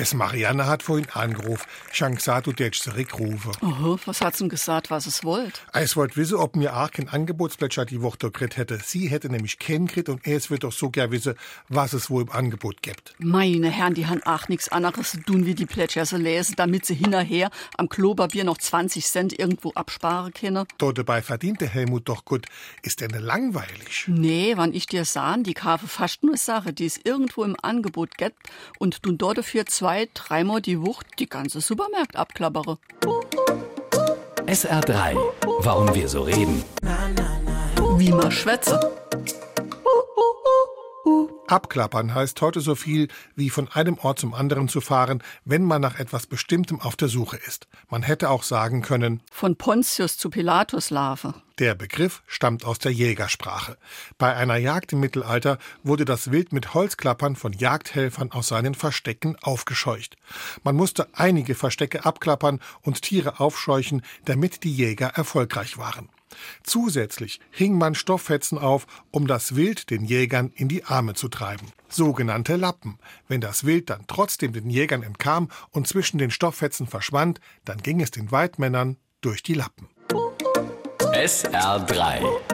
Es Marianne hat vorhin angerufen. Du tätst zurückrufen. Aha, was hat's denn gesagt, was es wollt? Es wollte wissen, ob mir auch kein Angebotsplätscher die Woche gekriegt hätte. Sie hätte nämlich keinen gekriegt und es wird doch so gern wissen, was es wohl im Angebot gibt. Meine Herren, die haben auch nichts anderes zu tun, wie die Plätscher zu lesen, damit sie hinterher am Klopapier noch 20 Cent irgendwo absparen können. Dort dabei verdient der Helmut doch gut. Ist denn langweilig? Nee, wann ich dir sahen, die kaufe fast nur Sache, die es irgendwo im Angebot gibt und tun dort dafür zwei, dreimal die Wucht die ganze Supermarkt abklappere. SR3. Warum wir so reden. Wie man schwätze. Abklappern heißt heute so viel wie von einem Ort zum anderen zu fahren, wenn man nach etwas Bestimmtem auf der Suche ist. Man hätte auch sagen können, Von Pontius zu Pilatus Larve. der Begriff stammt aus der Jägersprache. Bei einer Jagd im Mittelalter wurde das Wild mit Holzklappern von Jagdhelfern aus seinen Verstecken aufgescheucht. Man musste einige Verstecke abklappern und Tiere aufscheuchen, damit die Jäger erfolgreich waren. Zusätzlich hing man Stofffetzen auf, um das Wild den Jägern in die Arme zu treiben. Sogenannte Lappen. Wenn das Wild dann trotzdem den Jägern entkam und zwischen den Stofffetzen verschwand, dann ging es den Weidmännern durch die Lappen. SR3.